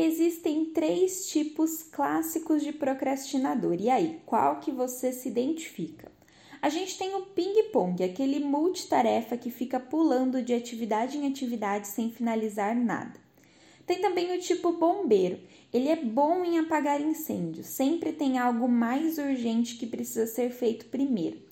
Existem três tipos clássicos de procrastinador. E aí, qual que você se identifica? A gente tem o ping-pong, aquele multitarefa que fica pulando de atividade em atividade sem finalizar nada. Tem também o tipo bombeiro. Ele é bom em apagar incêndios, sempre tem algo mais urgente que precisa ser feito primeiro.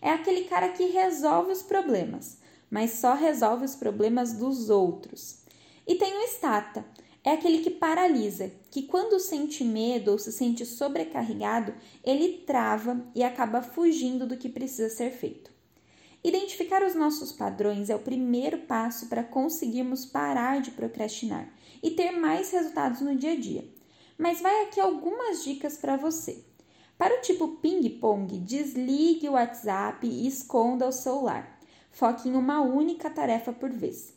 É aquele cara que resolve os problemas, mas só resolve os problemas dos outros. E tem o estata é aquele que paralisa, que quando sente medo ou se sente sobrecarregado, ele trava e acaba fugindo do que precisa ser feito. Identificar os nossos padrões é o primeiro passo para conseguirmos parar de procrastinar e ter mais resultados no dia a dia. Mas vai aqui algumas dicas para você. Para o tipo ping-pong, desligue o WhatsApp e esconda o celular. Foque em uma única tarefa por vez.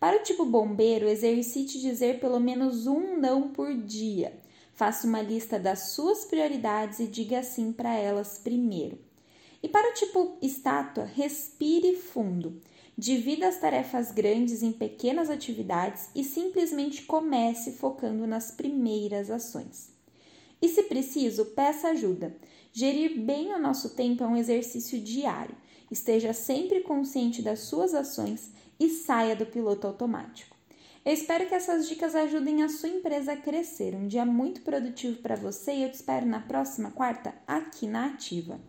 Para o tipo bombeiro, exercite dizer pelo menos um não por dia. Faça uma lista das suas prioridades e diga sim para elas primeiro. E para o tipo estátua, respire fundo. Divida as tarefas grandes em pequenas atividades e simplesmente comece focando nas primeiras ações. E se preciso, peça ajuda. Gerir bem o nosso tempo é um exercício diário. Esteja sempre consciente das suas ações e saia do piloto automático. Eu espero que essas dicas ajudem a sua empresa a crescer. Um dia muito produtivo para você e eu te espero na próxima quarta aqui na Ativa.